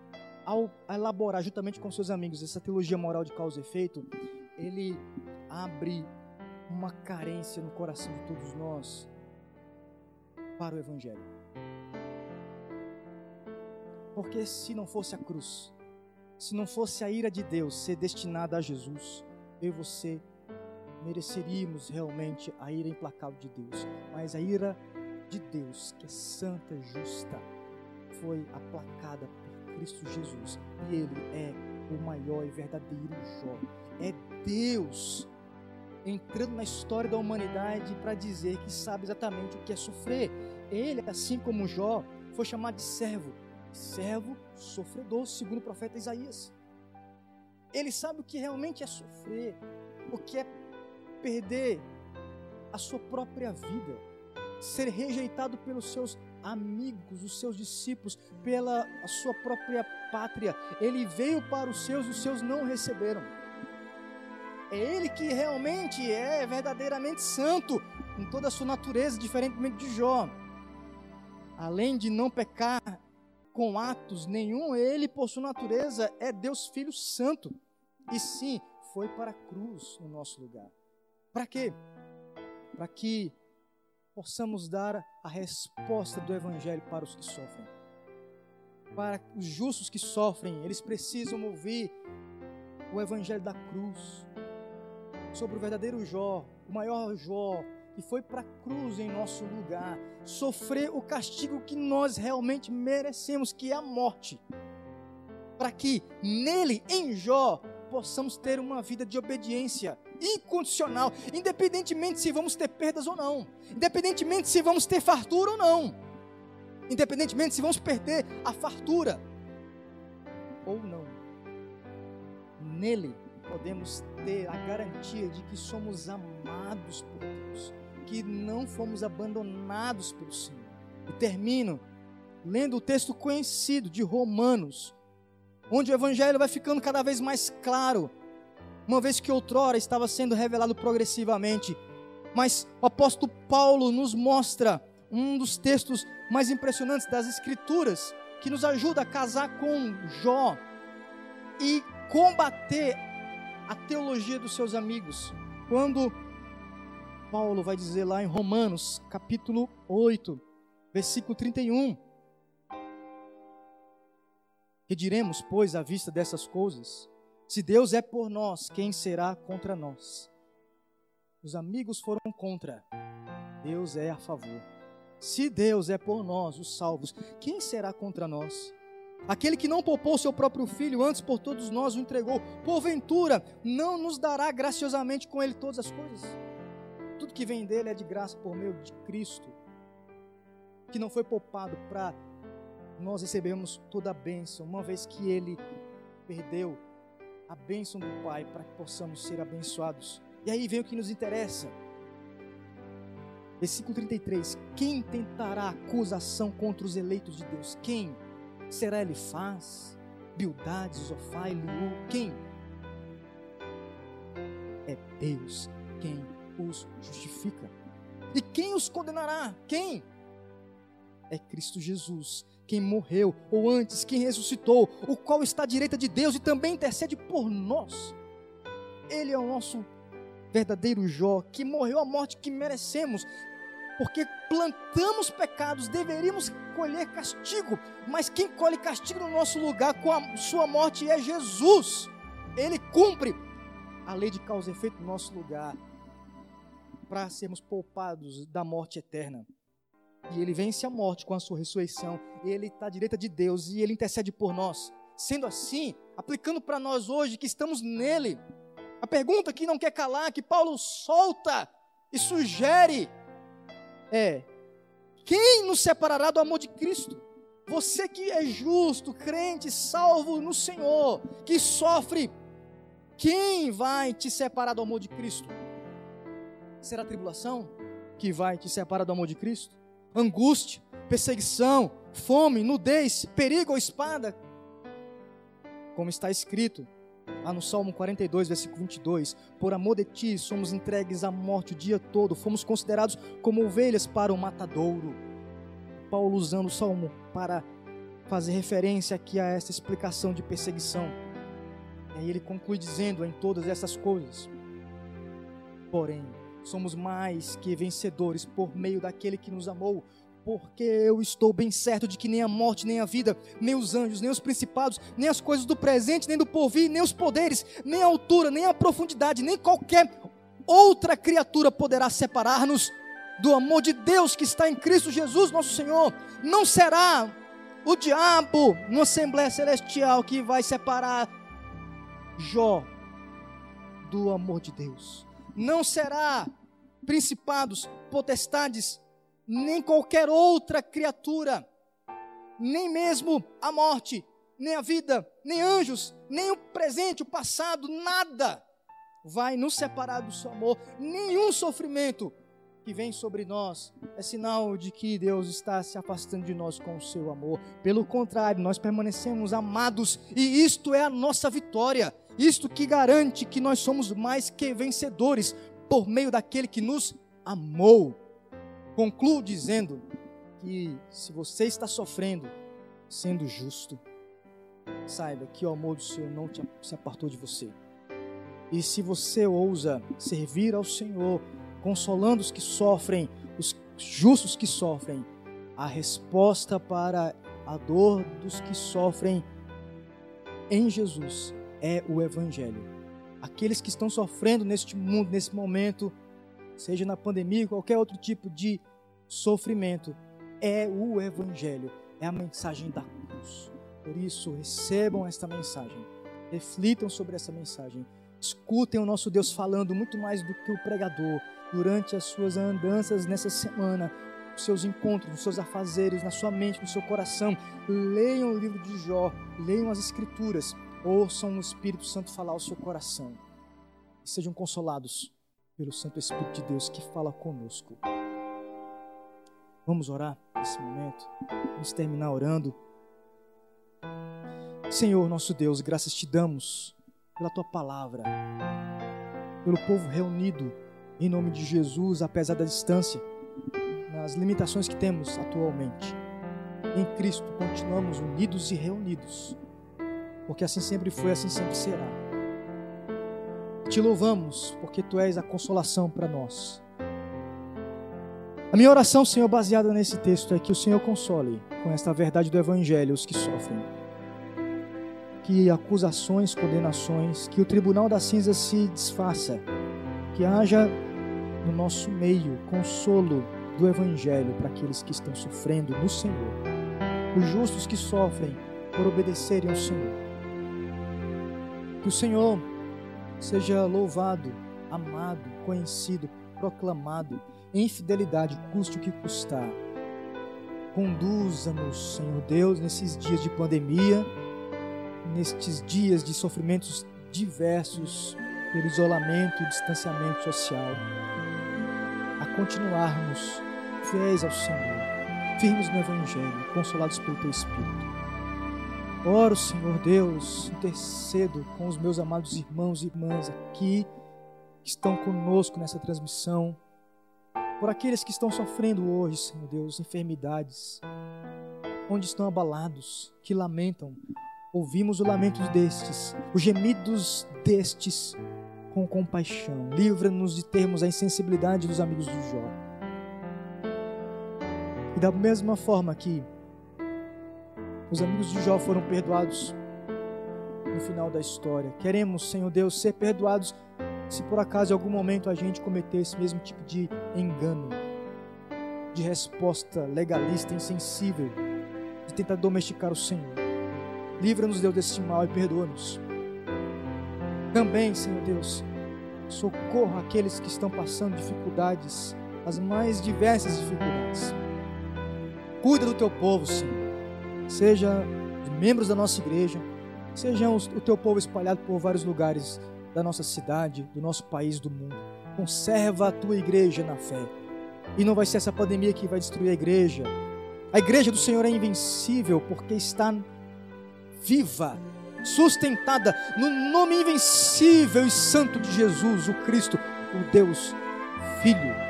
ao elaborar juntamente com seus amigos essa teologia moral de causa e efeito, ele abre uma carência no coração de todos nós para o Evangelho. Porque se não fosse a cruz, se não fosse a ira de Deus ser destinada a Jesus, eu e você mereceríamos realmente a ira implacável de Deus. Mas a ira de Deus, que é santa e justa, foi aplacada Cristo Jesus. E Ele é o maior e verdadeiro Jó. É Deus entrando na história da humanidade para dizer que sabe exatamente o que é sofrer. Ele, assim como Jó, foi chamado de servo. Servo sofredor, segundo o profeta Isaías. Ele sabe o que realmente é sofrer, o que é perder a sua própria vida, ser rejeitado pelos seus amigos, os seus discípulos, pela sua própria pátria. Ele veio para os seus, os seus não receberam. É ele que realmente é verdadeiramente santo em toda a sua natureza, diferentemente de Jó. Além de não pecar com atos nenhum, ele, por sua natureza, é Deus Filho Santo. E sim, foi para a cruz no nosso lugar. Para quê? Para que possamos dar a resposta do Evangelho para os que sofrem. Para os justos que sofrem, eles precisam ouvir o Evangelho da cruz, sobre o verdadeiro Jó, o maior Jó, que foi para a cruz em nosso lugar, sofrer o castigo que nós realmente merecemos, que é a morte, para que nele, em Jó, possamos ter uma vida de obediência incondicional, independentemente se vamos ter perdas ou não, independentemente se vamos ter fartura ou não, independentemente se vamos perder a fartura ou não. Nele podemos ter a garantia de que somos amados por Deus, que não fomos abandonados pelo Senhor. E termino lendo o texto conhecido de Romanos, onde o evangelho vai ficando cada vez mais claro uma vez que outrora estava sendo revelado progressivamente. Mas o apóstolo Paulo nos mostra um dos textos mais impressionantes das Escrituras, que nos ajuda a casar com Jó e combater a teologia dos seus amigos. Quando Paulo vai dizer lá em Romanos, capítulo 8, versículo 31. Que diremos, pois, à vista dessas coisas? Se Deus é por nós, quem será contra nós? Os amigos foram contra, Deus é a favor. Se Deus é por nós, os salvos, quem será contra nós? Aquele que não poupou seu próprio filho, antes por todos nós o entregou, porventura não nos dará graciosamente com ele todas as coisas? Tudo que vem dele é de graça por meio de Cristo, que não foi poupado para nós recebermos toda a bênção, uma vez que ele perdeu a bênção do Pai para que possamos ser abençoados. E aí vem o que nos interessa. Versículo 33: Quem tentará acusação contra os eleitos de Deus? Quem? Será Elifaz, Bildade, Zofai, Liu? Quem? É Deus quem os justifica. E quem os condenará? Quem? É Cristo Jesus, quem morreu, ou antes, quem ressuscitou, o qual está à direita de Deus e também intercede por nós. Ele é o nosso verdadeiro Jó, que morreu a morte que merecemos, porque plantamos pecados, deveríamos colher castigo, mas quem colhe castigo no nosso lugar com a sua morte é Jesus. Ele cumpre a lei de causa e efeito no nosso lugar, para sermos poupados da morte eterna. E ele vence a morte com a sua ressurreição. Ele está à direita de Deus e ele intercede por nós. Sendo assim, aplicando para nós hoje que estamos nele, a pergunta que não quer calar, que Paulo solta e sugere é: quem nos separará do amor de Cristo? Você que é justo, crente, salvo no Senhor, que sofre, quem vai te separar do amor de Cristo? Será a tribulação que vai te separar do amor de Cristo? Angústia, perseguição, fome, nudez, perigo ou espada? Como está escrito, Lá no Salmo 42, versículo 22, por amor de ti somos entregues à morte o dia todo, fomos considerados como ovelhas para o matadouro. Paulo usando o Salmo para fazer referência aqui a essa explicação de perseguição. E aí ele conclui dizendo em todas essas coisas: Porém, somos mais que vencedores por meio daquele que nos amou, porque eu estou bem certo de que nem a morte, nem a vida, nem os anjos, nem os principados, nem as coisas do presente, nem do porvir, nem os poderes, nem a altura, nem a profundidade, nem qualquer outra criatura poderá separar-nos do amor de Deus que está em Cristo Jesus, nosso Senhor. Não será o diabo numa Assembleia Celestial que vai separar Jó do amor de Deus. Não será principados, potestades, nem qualquer outra criatura, nem mesmo a morte, nem a vida, nem anjos, nem o presente, o passado, nada vai nos separar do seu amor, nenhum sofrimento que vem sobre nós é sinal de que Deus está se afastando de nós com o seu amor. Pelo contrário, nós permanecemos amados e isto é a nossa vitória. Isto que garante que nós somos mais que vencedores por meio daquele que nos amou. Concluo dizendo que se você está sofrendo, sendo justo, saiba que o amor do Senhor não te, se apartou de você. E se você ousa servir ao Senhor, consolando os que sofrem, os justos que sofrem, a resposta para a dor dos que sofrem em Jesus é o Evangelho. Aqueles que estão sofrendo neste mundo, nesse momento, seja na pandemia, qualquer outro tipo de sofrimento, é o Evangelho, é a mensagem da cruz. Por isso, recebam esta mensagem, reflitam sobre essa mensagem, escutem o nosso Deus falando muito mais do que o pregador durante as suas andanças nessa semana, os seus encontros, os seus afazeres, na sua mente, no seu coração. Leiam o livro de Jó, leiam as Escrituras, ouçam o Espírito Santo falar ao seu coração. E sejam consolados pelo Santo Espírito de Deus que fala conosco. Vamos orar nesse momento. Vamos terminar orando. Senhor, nosso Deus, graças te damos pela tua palavra, pelo povo reunido em nome de Jesus, apesar da distância, nas limitações que temos atualmente. Em Cristo continuamos unidos e reunidos, porque assim sempre foi, assim sempre será. Te louvamos, porque tu és a consolação para nós. A minha oração, Senhor, baseada nesse texto, é que o Senhor console com esta verdade do Evangelho os que sofrem. Que acusações, condenações, que o tribunal da cinza se desfaça. Que haja no nosso meio consolo do Evangelho para aqueles que estão sofrendo no Senhor. Os justos que sofrem por obedecerem ao Senhor. Que o Senhor seja louvado, amado, conhecido, proclamado em fidelidade, custe o que custar. Conduza-nos, Senhor Deus, nesses dias de pandemia, nestes dias de sofrimentos diversos pelo isolamento e distanciamento social, a continuarmos fiéis ao Senhor, firmes no Evangelho, consolados pelo Teu Espírito. Oro, Senhor Deus, intercedo com os meus amados irmãos e irmãs aqui que estão conosco nessa transmissão, por aqueles que estão sofrendo hoje, Senhor Deus, enfermidades, onde estão abalados, que lamentam. Ouvimos o lamento destes, os gemidos destes com compaixão. Livra-nos de termos a insensibilidade dos amigos de Jó. E da mesma forma que os amigos de Jó foram perdoados no final da história. Queremos, Senhor Deus, ser perdoados se por acaso em algum momento a gente cometer esse mesmo tipo de engano, de resposta legalista, insensível, de tentar domesticar o Senhor. Livra-nos, Deus, desse mal e perdoa-nos. Também, Senhor Deus, socorra aqueles que estão passando dificuldades, as mais diversas dificuldades. Cuida do teu povo, Senhor. Seja membros da nossa igreja, sejam o teu povo espalhado por vários lugares da nossa cidade, do nosso país, do mundo. Conserva a tua igreja na fé. E não vai ser essa pandemia que vai destruir a igreja. A igreja do Senhor é invencível porque está viva, sustentada no nome invencível e santo de Jesus, o Cristo, o Deus Filho.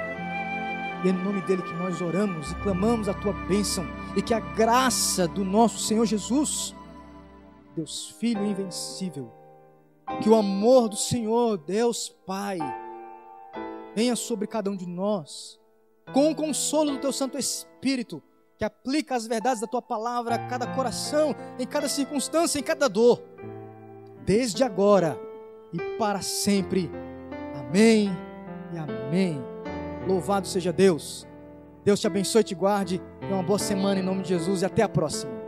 E é no nome dele que nós oramos e clamamos a tua bênção e que a graça do nosso Senhor Jesus, Deus Filho invencível, que o amor do Senhor, Deus Pai, venha sobre cada um de nós, com o consolo do teu Santo Espírito, que aplica as verdades da tua palavra a cada coração, em cada circunstância, em cada dor, desde agora e para sempre. Amém e amém. Louvado seja Deus. Deus te abençoe e te guarde. Tenha uma boa semana em nome de Jesus e até a próxima.